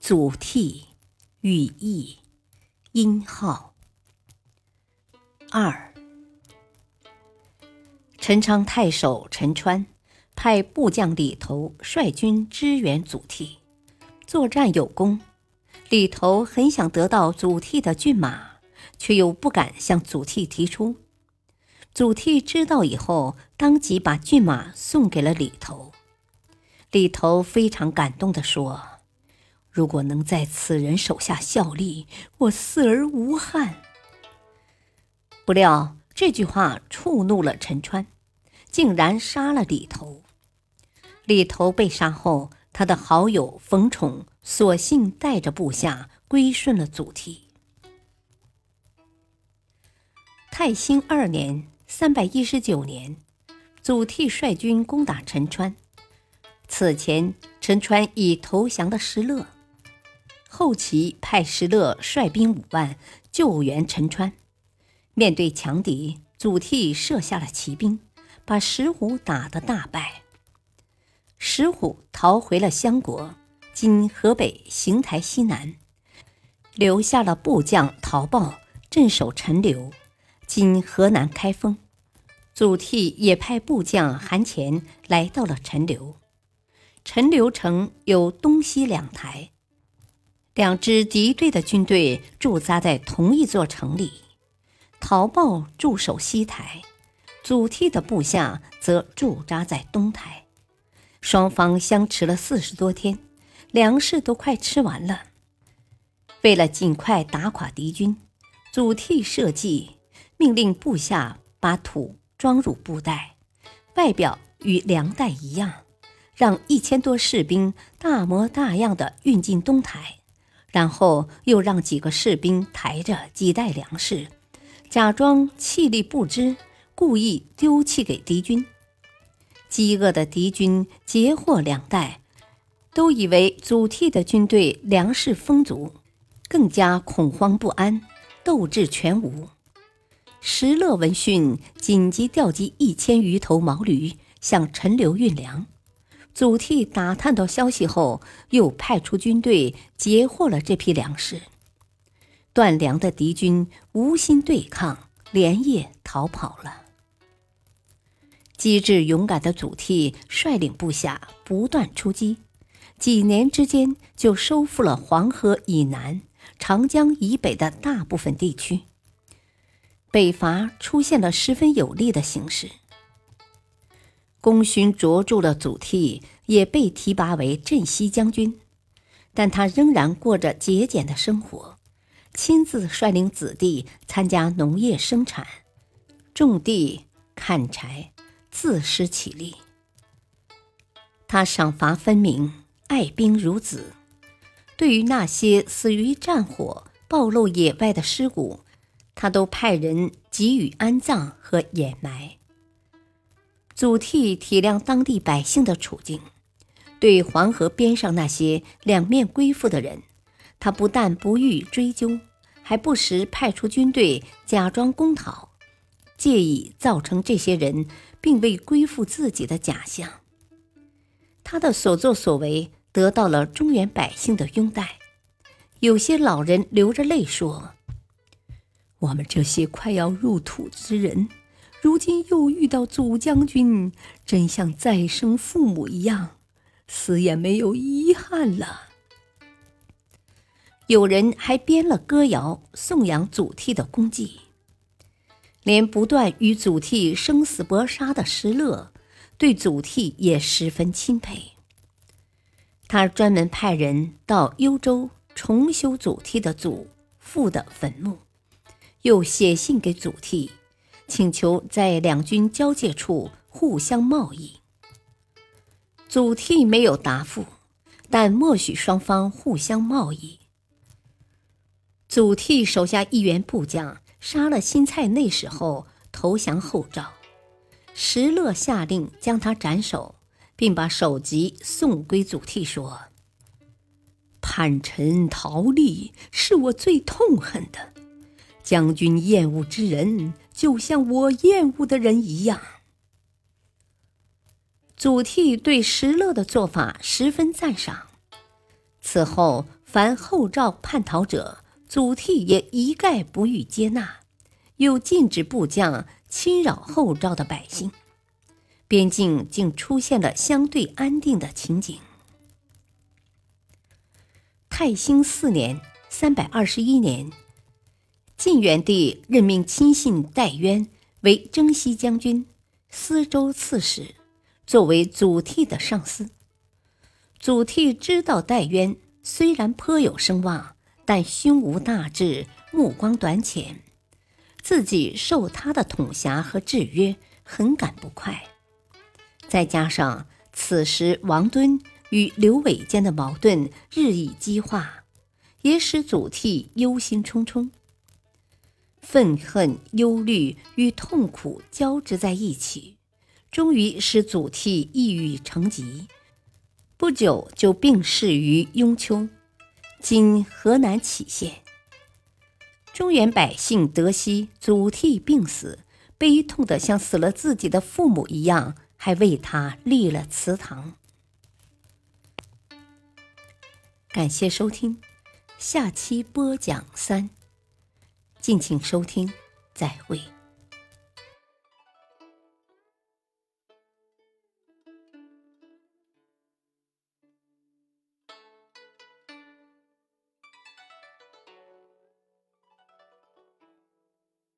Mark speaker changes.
Speaker 1: 祖逖，羽翼，殷号。二，陈昌太守陈川派部将李头率军支援祖逖，作战有功。李头很想得到祖逖的骏马，却又不敢向祖逖提出。祖逖知道以后，当即把骏马送给了李头。李头非常感动地说。如果能在此人手下效力，我死而无憾。不料这句话触怒了陈川，竟然杀了李头。李头被杀后，他的好友冯宠索性带着部下归顺了祖逖。泰兴二年（三百一十九年），祖逖率军攻打陈川。此前，陈川已投降的石勒。后齐派石勒率兵五万救援陈川，面对强敌，祖逖设下了骑兵，把石虎打得大败。石虎逃回了襄国（今河北邢台西南），留下了部将陶豹镇守陈留（今河南开封）。祖逖也派部将韩潜来到了陈留。陈留城有东西两台。两支敌对的军队驻扎在同一座城里，陶豹驻守西台，祖逖的部下则驻扎在东台。双方相持了四十多天，粮食都快吃完了。为了尽快打垮敌军，祖逖设计，命令部下把土装入布袋，外表与粮袋一样，让一千多士兵大模大样的运进东台。然后又让几个士兵抬着几袋粮食，假装气力不支，故意丢弃给敌军。饥饿的敌军截获粮袋，都以为祖逖的军队粮食丰足，更加恐慌不安，斗志全无。石勒闻讯，紧急调集一千余头毛驴向陈留运粮。祖逖打探到消息后，又派出军队截获了这批粮食。断粮的敌军无心对抗，连夜逃跑了。机智勇敢的祖逖率领部下不断出击，几年之间就收复了黄河以南、长江以北的大部分地区。北伐出现了十分有利的形势。功勋卓著的祖逖也被提拔为镇西将军，但他仍然过着节俭的生活，亲自率领子弟参加农业生产，种地、砍柴，自食其力。他赏罚分明，爱兵如子。对于那些死于战火、暴露野外的尸骨，他都派人给予安葬和掩埋。祖逖体谅当地百姓的处境，对黄河边上那些两面归附的人，他不但不予追究，还不时派出军队假装攻讨，借以造成这些人并未归附自己的假象。他的所作所为得到了中原百姓的拥戴，有些老人流着泪说：“我们这些快要入土之人。”如今又遇到祖将军，真像再生父母一样，死也没有遗憾了。有人还编了歌谣颂扬祖逖的功绩，连不断与祖逖生死搏杀的石勒，对祖逖也十分钦佩。他专门派人到幽州重修祖逖的祖父的坟墓，又写信给祖逖。请求在两军交界处互相贸易。祖逖没有答复，但默许双方互相贸易。祖逖手下一员部将杀了新蔡内史后投降后赵，石勒下令将他斩首，并把首级送归祖逖，说：“叛臣逃离是我最痛恨的，将军厌恶之人，就像我厌恶的人一样。”祖逖对石勒的做法十分赞赏。此后，凡后赵叛逃者，祖逖也一概不予接纳，又禁止部将侵扰后赵的百姓，边境竟出现了相对安定的情景。太兴四年（三百二十一年），晋元帝任命亲信戴渊为征西将军、司州刺史。作为祖逖的上司，祖逖知道戴渊虽然颇有声望，但胸无大志，目光短浅，自己受他的统辖和制约，很感不快。再加上此时王敦与刘伟间的矛盾日益激化，也使祖逖忧心忡忡，愤恨、忧虑与痛苦交织在一起。终于使祖逖抑郁成疾，不久就病逝于雍丘（今河南杞县）。中原百姓得悉祖逖病死，悲痛的像死了自己的父母一样，还为他立了祠堂。感谢收听，下期播讲三，敬请收听，再会。